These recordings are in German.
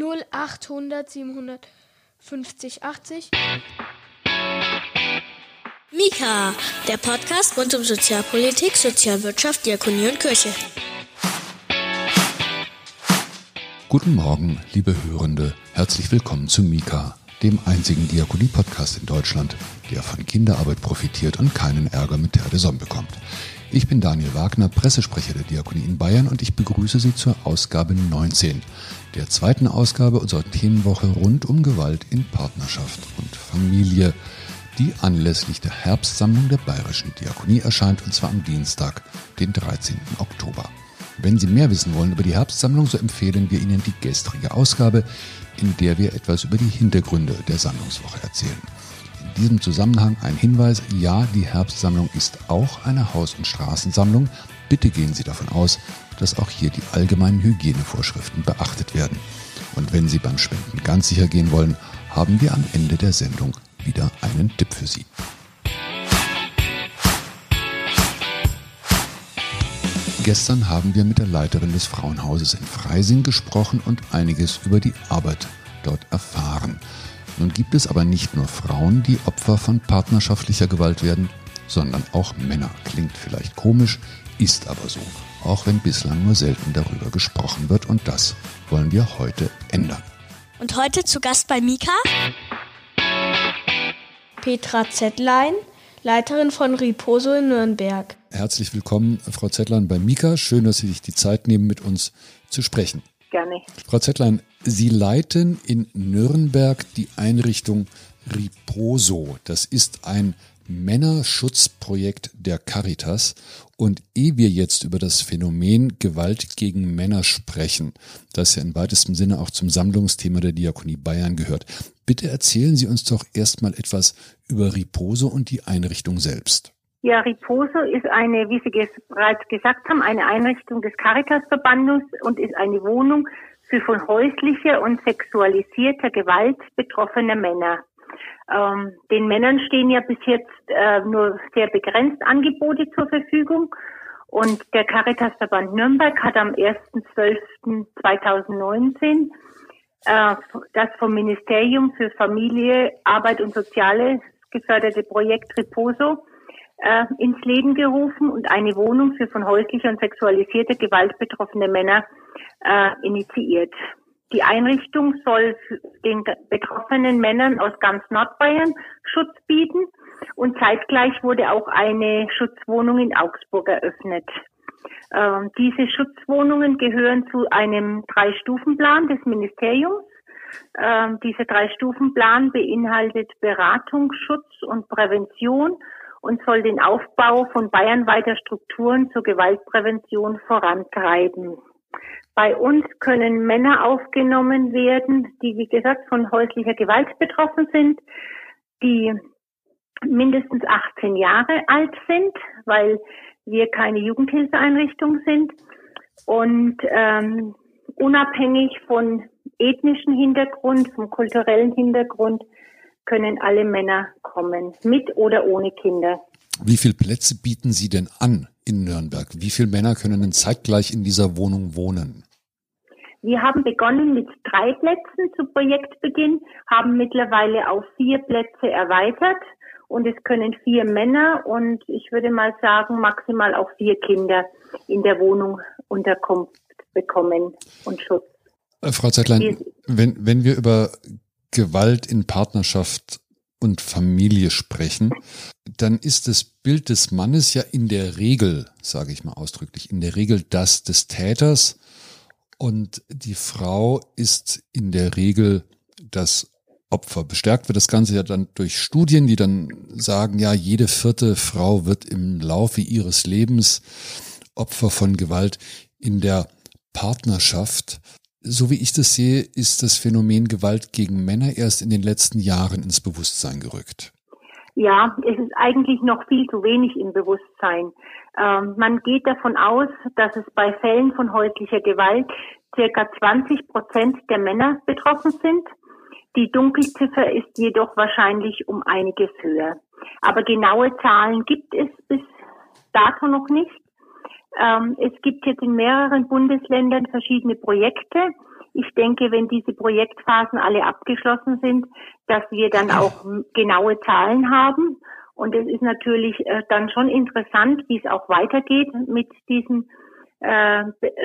0800 750 80. Mika, der Podcast rund um Sozialpolitik, Sozialwirtschaft, Diakonie und Kirche. Guten Morgen, liebe Hörende. Herzlich willkommen zu Mika, dem einzigen Diakonie-Podcast in Deutschland, der von Kinderarbeit profitiert und keinen Ärger mit Terre de Somme bekommt. Ich bin Daniel Wagner, Pressesprecher der Diakonie in Bayern und ich begrüße Sie zur Ausgabe 19, der zweiten Ausgabe unserer Themenwoche rund um Gewalt in Partnerschaft und Familie, die anlässlich der Herbstsammlung der Bayerischen Diakonie erscheint und zwar am Dienstag, den 13. Oktober. Wenn Sie mehr wissen wollen über die Herbstsammlung, so empfehlen wir Ihnen die gestrige Ausgabe, in der wir etwas über die Hintergründe der Sammlungswoche erzählen. In diesem Zusammenhang ein Hinweis, ja, die Herbstsammlung ist auch eine Haus- und Straßensammlung. Bitte gehen Sie davon aus, dass auch hier die allgemeinen Hygienevorschriften beachtet werden. Und wenn Sie beim Spenden ganz sicher gehen wollen, haben wir am Ende der Sendung wieder einen Tipp für Sie. Gestern haben wir mit der Leiterin des Frauenhauses in Freising gesprochen und einiges über die Arbeit dort erfahren. Nun gibt es aber nicht nur Frauen, die Opfer von partnerschaftlicher Gewalt werden, sondern auch Männer. Klingt vielleicht komisch, ist aber so, auch wenn bislang nur selten darüber gesprochen wird und das wollen wir heute ändern. Und heute zu Gast bei Mika Petra Zettlein, Leiterin von Riposo in Nürnberg. Herzlich willkommen, Frau Zettlein, bei Mika. Schön, dass Sie sich die Zeit nehmen, mit uns zu sprechen. Gerne. Frau Zettlein, Sie leiten in Nürnberg die Einrichtung Riposo. Das ist ein Männerschutzprojekt der Caritas. Und ehe wir jetzt über das Phänomen Gewalt gegen Männer sprechen, das ja in weitestem Sinne auch zum Sammlungsthema der Diakonie Bayern gehört, bitte erzählen Sie uns doch erstmal etwas über Riposo und die Einrichtung selbst. Ja, Riposo ist eine, wie Sie bereits gesagt haben, eine Einrichtung des Caritasverbandes und ist eine Wohnung für von häuslicher und sexualisierter Gewalt betroffene Männer. Ähm, den Männern stehen ja bis jetzt äh, nur sehr begrenzt Angebote zur Verfügung. Und der Caritasverband Nürnberg hat am 1.12.2019 äh, das vom Ministerium für Familie, Arbeit und Soziales geförderte Projekt Riposo äh, ins Leben gerufen und eine Wohnung für von häuslicher und sexualisierter Gewalt betroffene Männer äh, initiiert. Die Einrichtung soll den betroffenen Männern aus ganz Nordbayern Schutz bieten und zeitgleich wurde auch eine Schutzwohnung in Augsburg eröffnet. Ähm, diese Schutzwohnungen gehören zu einem Drei-Stufen-Plan des Ministeriums. Ähm, dieser Drei-Stufen-Plan beinhaltet Beratung, Schutz und Prävention und soll den Aufbau von bayernweiter Strukturen zur Gewaltprävention vorantreiben. Bei uns können Männer aufgenommen werden, die, wie gesagt, von häuslicher Gewalt betroffen sind, die mindestens 18 Jahre alt sind, weil wir keine Jugendhilfeeinrichtung sind und ähm, unabhängig von ethnischen Hintergrund, vom kulturellen Hintergrund können alle Männer kommen, mit oder ohne Kinder. Wie viele Plätze bieten Sie denn an in Nürnberg? Wie viele Männer können denn zeitgleich in dieser Wohnung wohnen? Wir haben begonnen mit drei Plätzen zu Projektbeginn, haben mittlerweile auf vier Plätze erweitert und es können vier Männer und ich würde mal sagen maximal auch vier Kinder in der Wohnung Unterkunft bekommen und Schutz. Äh, Frau Zeitlein, wenn, wenn wir über Gewalt in Partnerschaft und Familie sprechen, dann ist das Bild des Mannes ja in der Regel, sage ich mal ausdrücklich, in der Regel das des Täters und die Frau ist in der Regel das Opfer. Bestärkt wird das Ganze ja dann durch Studien, die dann sagen, ja, jede vierte Frau wird im Laufe ihres Lebens Opfer von Gewalt in der Partnerschaft. So wie ich das sehe, ist das Phänomen Gewalt gegen Männer erst in den letzten Jahren ins Bewusstsein gerückt. Ja, es ist eigentlich noch viel zu wenig im Bewusstsein. Ähm, man geht davon aus, dass es bei Fällen von häuslicher Gewalt circa 20 Prozent der Männer betroffen sind. Die Dunkelziffer ist jedoch wahrscheinlich um einiges höher. Aber genaue Zahlen gibt es bis dato noch nicht. Ähm, es gibt jetzt in mehreren Bundesländern verschiedene Projekte, Ich denke, wenn diese Projektphasen alle abgeschlossen sind, dass wir dann auch genaue Zahlen haben. Und es ist natürlich äh, dann schon interessant, wie es auch weitergeht mit diesen äh,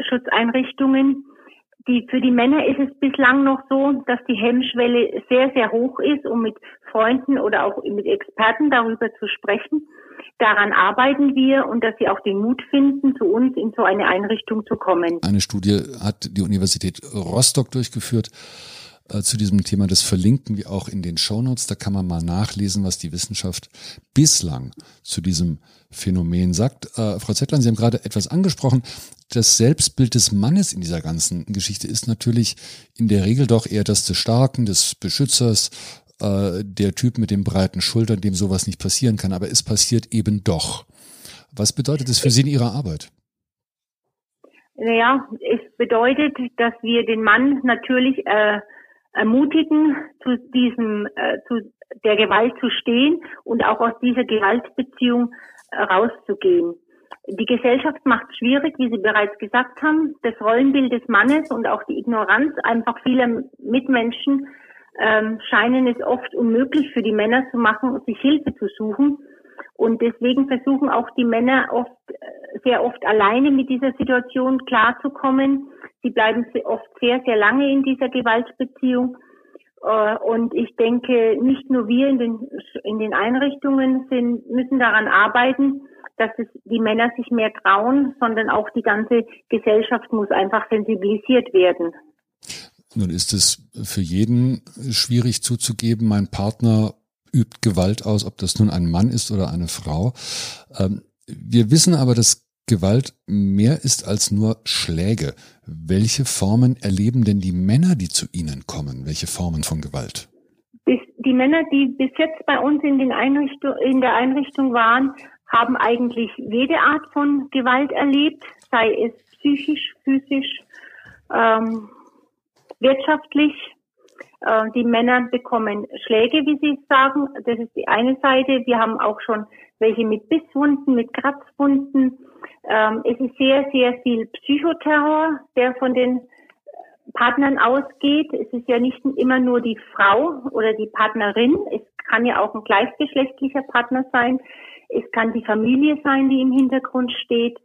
Schutzeinrichtungen. Die, für die Männer ist es bislang noch so, dass die Hemmschwelle sehr, sehr hoch ist, um mit Freunden oder auch mit Experten darüber zu sprechen. Daran arbeiten wir und dass sie auch den Mut finden, zu uns in so eine Einrichtung zu kommen. Eine Studie hat die Universität Rostock durchgeführt äh, zu diesem Thema. Das verlinken wir auch in den Shownotes. Da kann man mal nachlesen, was die Wissenschaft bislang zu diesem Phänomen sagt. Äh, Frau Zettlein, Sie haben gerade etwas angesprochen. Das Selbstbild des Mannes in dieser ganzen Geschichte ist natürlich in der Regel doch eher das des Starken, des Beschützers, äh, der Typ mit den breiten Schultern, dem sowas nicht passieren kann. Aber es passiert eben doch. Was bedeutet das für Sie in Ihrer Arbeit? Naja, es bedeutet, dass wir den Mann natürlich äh, ermutigen, zu diesem, äh, zu der Gewalt zu stehen und auch aus dieser Gewaltbeziehung äh, rauszugehen. Die Gesellschaft macht schwierig, wie Sie bereits gesagt haben, das Rollenbild des Mannes und auch die Ignoranz einfach vieler Mitmenschen ähm, scheinen es oft unmöglich für die Männer zu machen, sich Hilfe zu suchen. Und deswegen versuchen auch die Männer oft, äh, sehr oft alleine mit dieser Situation klarzukommen. Sie bleiben oft sehr, sehr lange in dieser Gewaltbeziehung. Äh, und ich denke, nicht nur wir in den, in den Einrichtungen sind, müssen daran arbeiten, dass es die Männer sich mehr trauen, sondern auch die ganze Gesellschaft muss einfach sensibilisiert werden. Nun ist es für jeden schwierig zuzugeben, mein Partner übt Gewalt aus, ob das nun ein Mann ist oder eine Frau. Ähm, wir wissen aber, dass Gewalt mehr ist als nur Schläge. Welche Formen erleben denn die Männer, die zu Ihnen kommen? Welche Formen von Gewalt? Die Männer, die bis jetzt bei uns in, in der Einrichtung waren, haben eigentlich jede Art von Gewalt erlebt, sei es psychisch, physisch, ähm, wirtschaftlich. Äh, die Männer bekommen Schläge, wie Sie sagen. Das ist die eine Seite. Wir haben auch schon welche mit Bisswunden, mit Kratzwunden. Ähm, es ist sehr, sehr viel Psychoterror, der von den Partnern ausgeht. Es ist ja nicht immer nur die Frau oder die Partnerin. Es kann ja auch ein gleichgeschlechtlicher Partner sein. Es kann die Familie sein, die im Hintergrund steht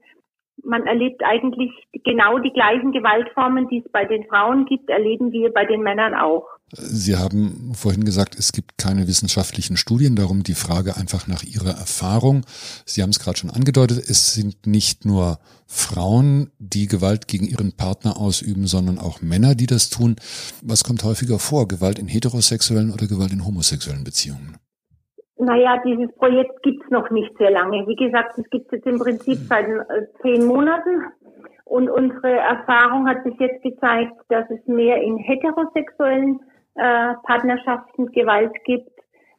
man erlebt eigentlich genau die gleichen Gewaltformen, die es bei den Frauen gibt, erleben wir bei den Männern auch. Sie haben vorhin gesagt, es gibt keine wissenschaftlichen Studien, darum die Frage einfach nach Ihrer Erfahrung. Sie haben es gerade schon angedeutet, es sind nicht nur Frauen, die Gewalt gegen ihren Partner ausüben, sondern auch Männer, die das tun. Was kommt häufiger vor? Gewalt in heterosexuellen oder Gewalt in homosexuellen Beziehungen? Naja, dieses Projekt gibt's noch nicht sehr lange. Wie gesagt, es gibt es im Prinzip seit äh, zehn Monaten. Und unsere Erfahrung hat bis jetzt gezeigt, dass es mehr in heterosexuellen äh, Partnerschaften Gewalt gibt.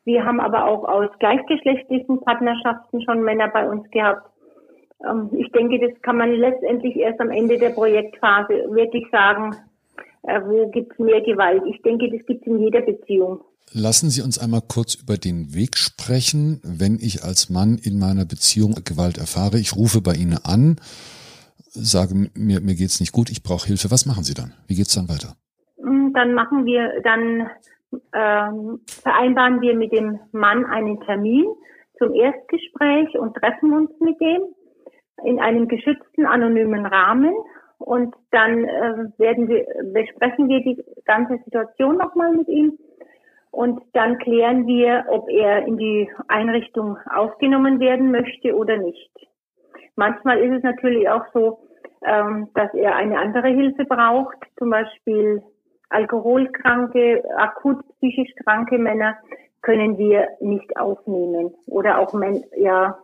Wir haben aber auch aus gleichgeschlechtlichen Partnerschaften schon Männer bei uns gehabt. Ähm, ich denke, das kann man letztendlich erst am Ende der Projektphase wirklich sagen, äh, wo gibt's mehr Gewalt. Ich denke, das gibt's in jeder Beziehung. Lassen Sie uns einmal kurz über den Weg sprechen, wenn ich als Mann in meiner Beziehung Gewalt erfahre. Ich rufe bei Ihnen an, sage mir, mir geht's nicht gut, ich brauche Hilfe. Was machen Sie dann? Wie geht's dann weiter? Mm, dann machen wir, dann ähm, vereinbaren wir mit dem Mann einen Termin zum Erstgespräch und treffen uns mit dem in einem geschützten anonymen Rahmen und dann äh, werden wir besprechen wir die ganze Situation nochmal mit ihm und dann klären wir, ob er in die Einrichtung aufgenommen werden möchte oder nicht. Manchmal ist es natürlich auch so, ähm, dass er eine andere Hilfe braucht, zum Beispiel alkoholkranke, akut psychisch kranke Männer können wir nicht aufnehmen oder auch Men ja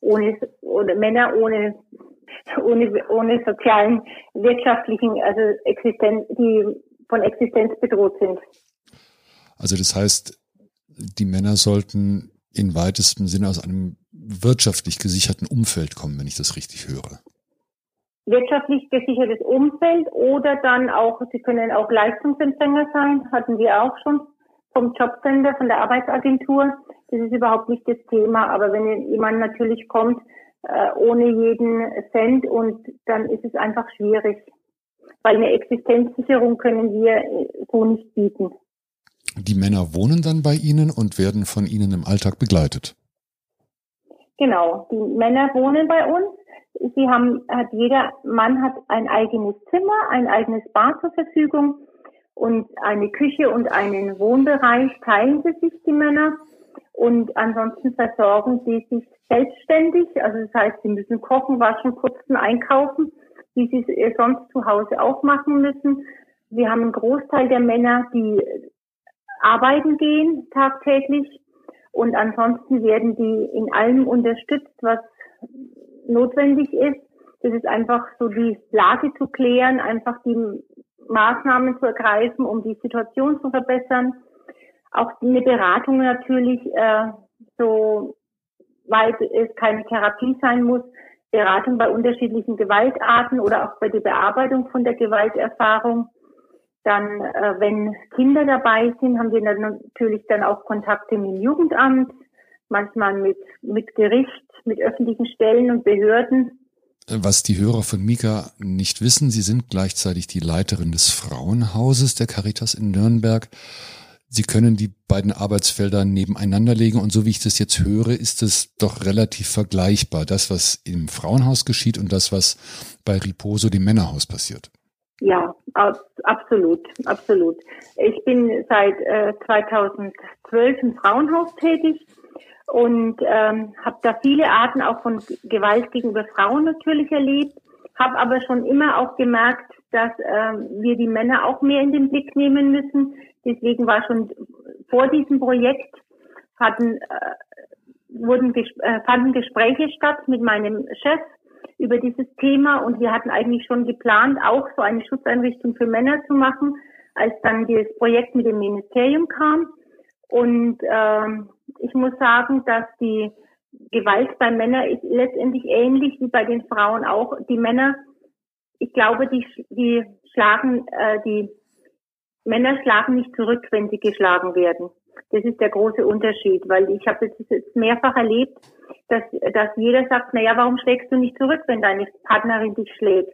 ohne oder Männer ohne ohne ohne sozialen wirtschaftlichen also Existenz die von Existenz bedroht sind. Also das heißt, die Männer sollten in weitestem Sinne aus einem wirtschaftlich gesicherten Umfeld kommen, wenn ich das richtig höre. Wirtschaftlich gesichertes Umfeld oder dann auch, sie können auch Leistungsempfänger sein, hatten wir auch schon vom Jobcenter, von der Arbeitsagentur. Das ist überhaupt nicht das Thema, aber wenn jemand natürlich kommt äh, ohne jeden Cent und dann ist es einfach schwierig. weil eine Existenzsicherung können wir äh, so nicht bieten. Die Männer wohnen dann bei Ihnen und werden von Ihnen im Alltag begleitet. Genau, die Männer wohnen bei uns. Sie haben, hat jeder Mann hat ein eigenes Zimmer, ein eigenes Bad zur Verfügung und eine Küche und einen Wohnbereich teilen sie sich die Männer und ansonsten versorgen sie sich selbstständig. Also das heißt, sie müssen kochen, waschen, putzen, einkaufen, wie sie es sonst zu Hause auch machen müssen. Wir haben einen Großteil der Männer, die arbeiten gehen tagtäglich und ansonsten werden die in allem unterstützt, was notwendig ist. Das ist einfach so die Lage zu klären, einfach die Maßnahmen zu ergreifen, um die Situation zu verbessern. Auch eine Beratung natürlich, äh, so weit es keine Therapie sein muss, Beratung bei unterschiedlichen Gewaltarten oder auch bei der Bearbeitung von der Gewalterfahrung. Dann, äh, wenn Kinder dabei sind, haben wir dann natürlich dann auch Kontakte mit dem Jugendamt, manchmal mit, mit Gericht, mit öffentlichen Stellen und Behörden. Was die Hörer von Mika nicht wissen, Sie sind gleichzeitig die Leiterin des Frauenhauses der Caritas in Nürnberg. Sie können die beiden Arbeitsfelder nebeneinander legen und so wie ich das jetzt höre, ist es doch relativ vergleichbar, das, was im Frauenhaus geschieht und das, was bei Riposo, dem Männerhaus, passiert. Ja, absolut, absolut. Ich bin seit äh, 2012 im Frauenhaus tätig und ähm, habe da viele Arten auch von Gewalt gegenüber Frauen natürlich erlebt, habe aber schon immer auch gemerkt, dass äh, wir die Männer auch mehr in den Blick nehmen müssen. Deswegen war schon vor diesem Projekt hatten äh, wurden äh, fanden Gespräche statt mit meinem Chef über dieses Thema und wir hatten eigentlich schon geplant, auch so eine Schutzeinrichtung für Männer zu machen, als dann das Projekt mit dem Ministerium kam. Und ähm, ich muss sagen, dass die Gewalt bei Männern ist letztendlich ähnlich wie bei den Frauen auch. Die Männer, ich glaube, die, die schlagen, äh, die Männer schlagen nicht zurück, wenn sie geschlagen werden. Das ist der große Unterschied, weil ich habe es jetzt mehrfach erlebt, dass, dass jeder sagt, naja, warum schlägst du nicht zurück, wenn deine Partnerin dich schlägt?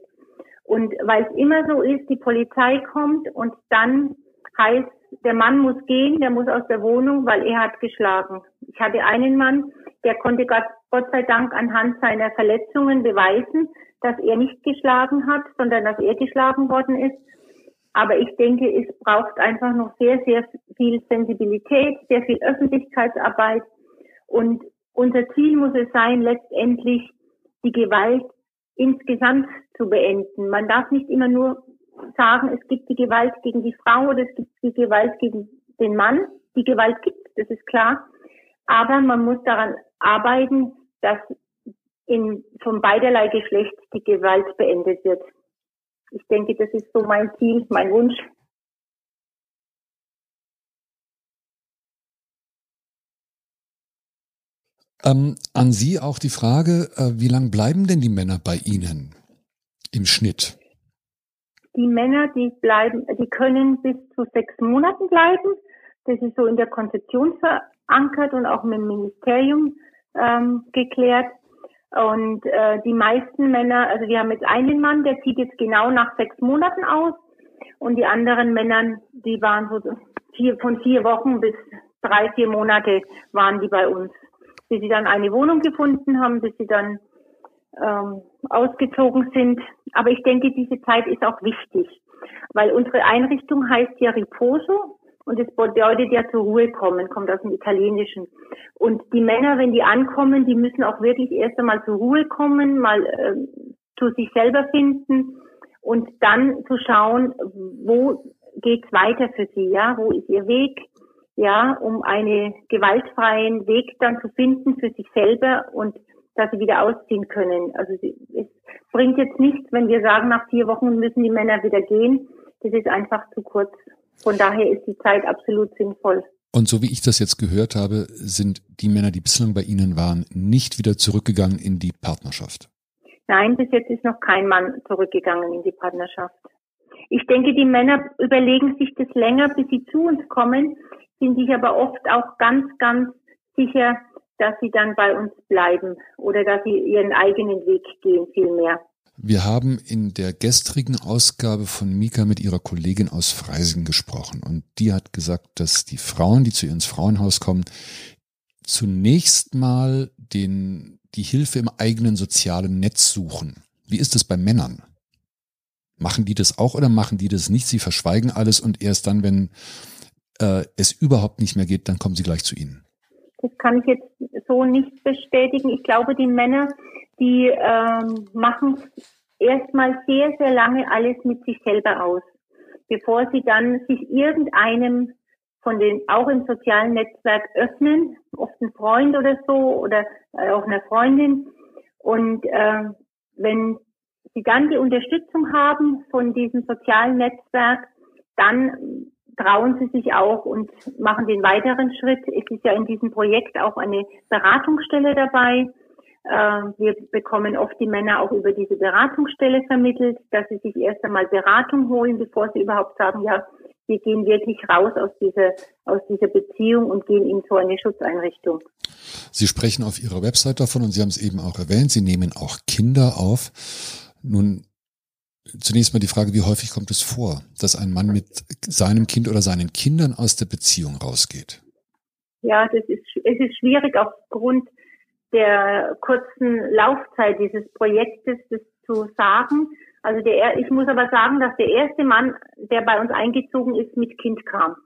Und weil es immer so ist, die Polizei kommt und dann heißt, der Mann muss gehen, der muss aus der Wohnung, weil er hat geschlagen. Ich hatte einen Mann, der konnte Gott, Gott sei Dank anhand seiner Verletzungen beweisen, dass er nicht geschlagen hat, sondern dass er geschlagen worden ist. Aber ich denke, es braucht einfach noch sehr, sehr viel Sensibilität, sehr viel Öffentlichkeitsarbeit. Und unser Ziel muss es sein, letztendlich die Gewalt insgesamt zu beenden. Man darf nicht immer nur sagen, es gibt die Gewalt gegen die Frau oder es gibt die Gewalt gegen den Mann. Die Gewalt gibt, das ist klar. Aber man muss daran arbeiten, dass in, von beiderlei Geschlecht die Gewalt beendet wird ich denke, das ist so mein Ziel, mein Wunsch. Ähm, an Sie auch die Frage, äh, wie lange bleiben denn die Männer bei Ihnen im Schnitt? Die Männer, die bleiben, die können bis zu sechs Monaten bleiben. Das ist so in der Konzeption verankert und auch mit dem Ministerium ähm, geklärt. Und äh, die meisten Männer, also wir haben jetzt einen Mann, der zieht jetzt genau nach sechs Monaten aus. Und die anderen Männer, die waren so vier, von vier Wochen bis drei, vier Monate waren die bei uns. Bis sie dann eine Wohnung gefunden haben, bis sie dann ähm, ausgezogen sind. Aber ich denke, diese Zeit ist auch wichtig, weil unsere Einrichtung heißt ja Riposo und das bedeutet ja zur Ruhe kommen, kommt aus dem Italienischen. Und die Männer, wenn die ankommen, die müssen auch wirklich erst einmal zur Ruhe kommen, mal äh, zu sich selber finden und dann zu schauen, wo geht's weiter für sie, ja, wo ist ihr Weg, ja, um einen gewaltfreien Weg dann zu finden für sich selber und dass sie wieder ausziehen können. Also es bringt jetzt nichts, wenn wir sagen, nach vier Wochen müssen die Männer wieder gehen. Das ist einfach zu kurz. Von daher ist die Zeit absolut sinnvoll. Und so wie ich das jetzt gehört habe, sind die Männer, die bislang bei Ihnen waren, nicht wieder zurückgegangen in die Partnerschaft. Nein, bis jetzt ist noch kein Mann zurückgegangen in die Partnerschaft. Ich denke, die Männer überlegen sich das länger, bis sie zu uns kommen, sind sich aber oft auch ganz, ganz sicher, dass sie dann bei uns bleiben oder dass sie ihren eigenen Weg gehen, vielmehr. Wir haben in der gestrigen Ausgabe von Mika mit ihrer Kollegin aus Freising gesprochen und die hat gesagt, dass die Frauen, die zu ihr ins Frauenhaus kommen, zunächst mal den, die Hilfe im eigenen sozialen Netz suchen. Wie ist es bei Männern? Machen die das auch oder machen die das nicht? Sie verschweigen alles und erst dann, wenn äh, es überhaupt nicht mehr geht, dann kommen sie gleich zu Ihnen. Das kann ich jetzt so nicht bestätigen. Ich glaube, die Männer, die ähm, machen erstmal sehr, sehr lange alles mit sich selber aus, bevor sie dann sich irgendeinem von den auch im sozialen Netzwerk öffnen, oft ein Freund oder so oder äh, auch eine Freundin. Und äh, wenn sie dann die Unterstützung haben von diesem sozialen Netzwerk, dann trauen sie sich auch und machen den weiteren Schritt. Es ist ja in diesem Projekt auch eine Beratungsstelle dabei. Ähm, wir bekommen oft die Männer auch über diese Beratungsstelle vermittelt, dass sie sich erst einmal Beratung holen, bevor sie überhaupt sagen, ja, wir gehen wirklich raus aus dieser, aus dieser Beziehung und gehen in so eine Schutzeinrichtung. Sie sprechen auf Ihrer Website davon und Sie haben es eben auch erwähnt, Sie nehmen auch Kinder auf. Nun, zunächst mal die Frage, wie häufig kommt es vor, dass ein Mann mit seinem Kind oder seinen Kindern aus der Beziehung rausgeht? Ja, das ist, es ist schwierig aufgrund der kurzen Laufzeit dieses Projektes, das zu sagen. Also der, ich muss aber sagen, dass der erste Mann, der bei uns eingezogen ist, mit Kind kam.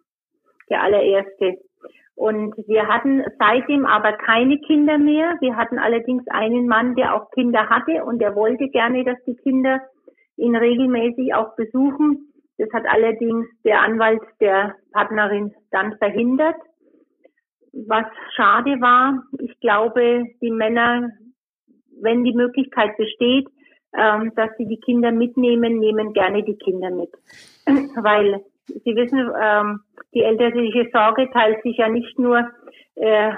Der allererste. Und wir hatten seitdem aber keine Kinder mehr. Wir hatten allerdings einen Mann, der auch Kinder hatte und der wollte gerne, dass die Kinder ihn regelmäßig auch besuchen. Das hat allerdings der Anwalt der Partnerin dann verhindert, was schade war. Ich glaube, die Männer, wenn die Möglichkeit besteht, ähm, dass sie die Kinder mitnehmen, nehmen gerne die Kinder mit. Weil Sie wissen, ähm, die elterliche Sorge teilt sich ja nicht nur äh,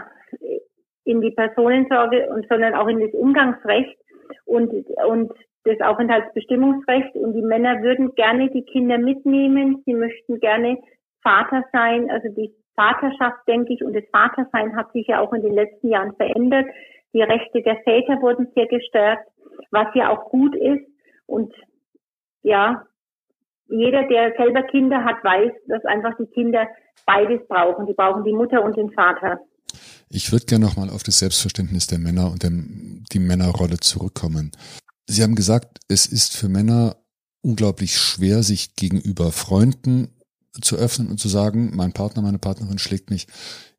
in die Personensorge, sondern auch in das Umgangsrecht und, und das Aufenthaltsbestimmungsrecht. Und die Männer würden gerne die Kinder mitnehmen. Sie möchten gerne Vater sein. Also die Vaterschaft, denke ich, und das Vatersein hat sich ja auch in den letzten Jahren verändert. Die Rechte der Väter wurden sehr gestärkt, was ja auch gut ist. Und ja, jeder, der selber Kinder hat, weiß, dass einfach die Kinder beides brauchen. Die brauchen die Mutter und den Vater. Ich würde gerne nochmal auf das Selbstverständnis der Männer und dem, die Männerrolle zurückkommen. Sie haben gesagt, es ist für Männer unglaublich schwer, sich gegenüber Freunden zu öffnen und zu sagen, mein Partner, meine Partnerin schlägt mich.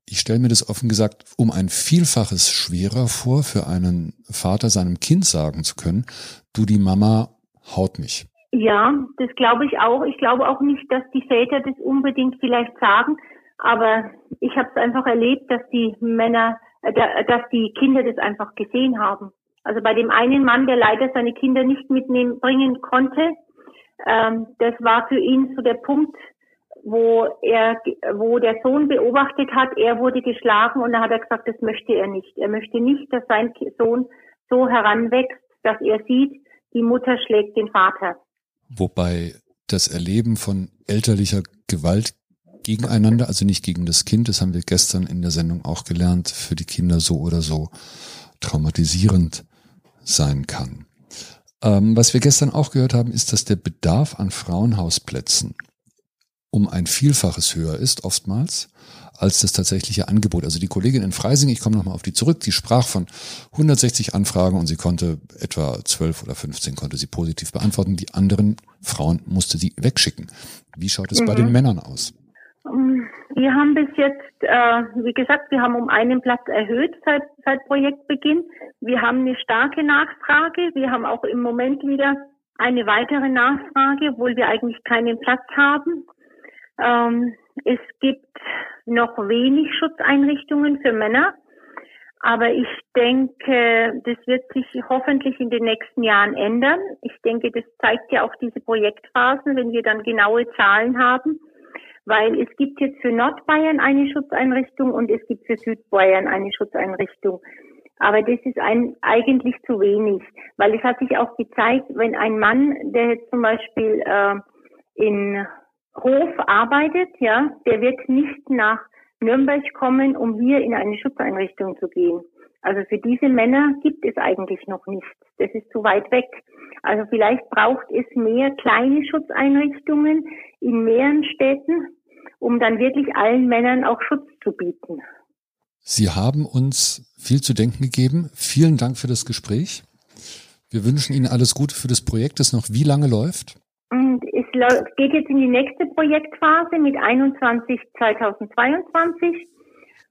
Ich stelle mir das offen gesagt um ein Vielfaches schwerer vor, für einen Vater seinem Kind sagen zu können, du die Mama haut mich. Ja, das glaube ich auch. Ich glaube auch nicht, dass die Väter das unbedingt vielleicht sagen, aber ich habe es einfach erlebt, dass die Männer, äh, dass die Kinder das einfach gesehen haben. Also bei dem einen Mann, der leider seine Kinder nicht mitnehmen bringen konnte, ähm, das war für ihn so der Punkt, wo er, wo der Sohn beobachtet hat, er wurde geschlagen und da hat er gesagt, das möchte er nicht. Er möchte nicht, dass sein Sohn so heranwächst, dass er sieht, die Mutter schlägt den Vater. Wobei das Erleben von elterlicher Gewalt gegeneinander, also nicht gegen das Kind, das haben wir gestern in der Sendung auch gelernt, für die Kinder so oder so traumatisierend sein kann. Ähm, was wir gestern auch gehört haben, ist, dass der Bedarf an Frauenhausplätzen um ein Vielfaches höher ist, oftmals, als das tatsächliche Angebot. Also die Kollegin in Freising, ich komme nochmal auf die zurück, die sprach von 160 Anfragen und sie konnte etwa 12 oder 15 konnte sie positiv beantworten. Die anderen Frauen musste sie wegschicken. Wie schaut es mhm. bei den Männern aus? Wir haben bis jetzt, äh, wie gesagt, wir haben um einen Platz erhöht seit, seit Projektbeginn. Wir haben eine starke Nachfrage. Wir haben auch im Moment wieder eine weitere Nachfrage, obwohl wir eigentlich keinen Platz haben. Ähm, es gibt noch wenig Schutzeinrichtungen für Männer. Aber ich denke, das wird sich hoffentlich in den nächsten Jahren ändern. Ich denke, das zeigt ja auch diese Projektphasen, wenn wir dann genaue Zahlen haben. Weil es gibt jetzt für Nordbayern eine Schutzeinrichtung und es gibt für Südbayern eine Schutzeinrichtung. Aber das ist ein, eigentlich zu wenig, weil es hat sich auch gezeigt, wenn ein Mann, der jetzt zum Beispiel äh, in Hof arbeitet, ja, der wird nicht nach Nürnberg kommen, um hier in eine Schutzeinrichtung zu gehen. Also für diese Männer gibt es eigentlich noch nichts. Das ist zu weit weg. Also vielleicht braucht es mehr kleine Schutzeinrichtungen in mehreren Städten, um dann wirklich allen Männern auch Schutz zu bieten. Sie haben uns viel zu denken gegeben. Vielen Dank für das Gespräch. Wir wünschen Ihnen alles Gute für das Projekt, das noch wie lange läuft? Und es geht jetzt in die nächste Projektphase mit 21 2022.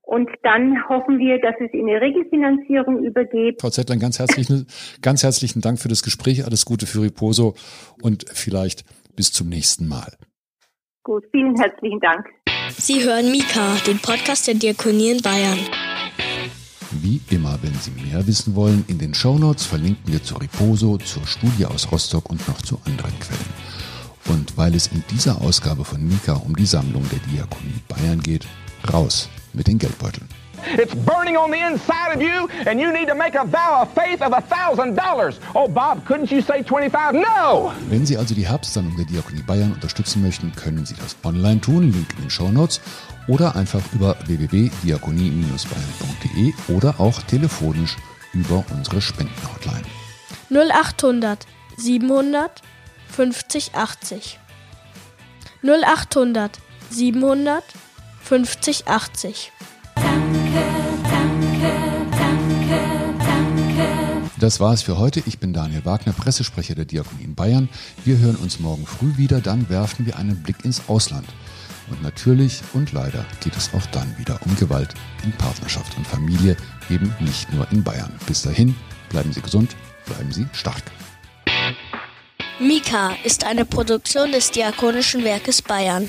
Und dann hoffen wir, dass es in eine Regelfinanzierung übergeht. Frau Zettlein, ganz herzlichen, ganz herzlichen Dank für das Gespräch. Alles Gute für Riposo und vielleicht bis zum nächsten Mal. Gut, vielen herzlichen Dank. Sie hören Mika, den Podcast der Diakonie in Bayern. Wie immer, wenn Sie mehr wissen wollen, in den Shownotes verlinken wir zu Riposo, zur Studie aus Rostock und noch zu anderen Quellen. Und weil es in dieser Ausgabe von Mika um die Sammlung der Diakonie Bayern geht, raus mit den Geldbeuteln. It's burning on the inside of you, and you need to make a vow of faith of a thousand dollars. Oh, Bob, couldn't you say 25? No! Wenn Sie also die Herbstsammlung der Diakonie Bayern unterstützen möchten, können Sie das online tun, Link in den Show Notes, oder einfach über www.diakonie-bayern.de oder auch telefonisch über unsere Spendenhotline. 0800 700 50 80 0800 700 50 80 Das war es für heute. Ich bin Daniel Wagner, Pressesprecher der Diakonie in Bayern. Wir hören uns morgen früh wieder, dann werfen wir einen Blick ins Ausland. Und natürlich und leider geht es auch dann wieder um Gewalt in Partnerschaft und Familie, eben nicht nur in Bayern. Bis dahin, bleiben Sie gesund, bleiben Sie stark. Mika ist eine Produktion des Diakonischen Werkes Bayern.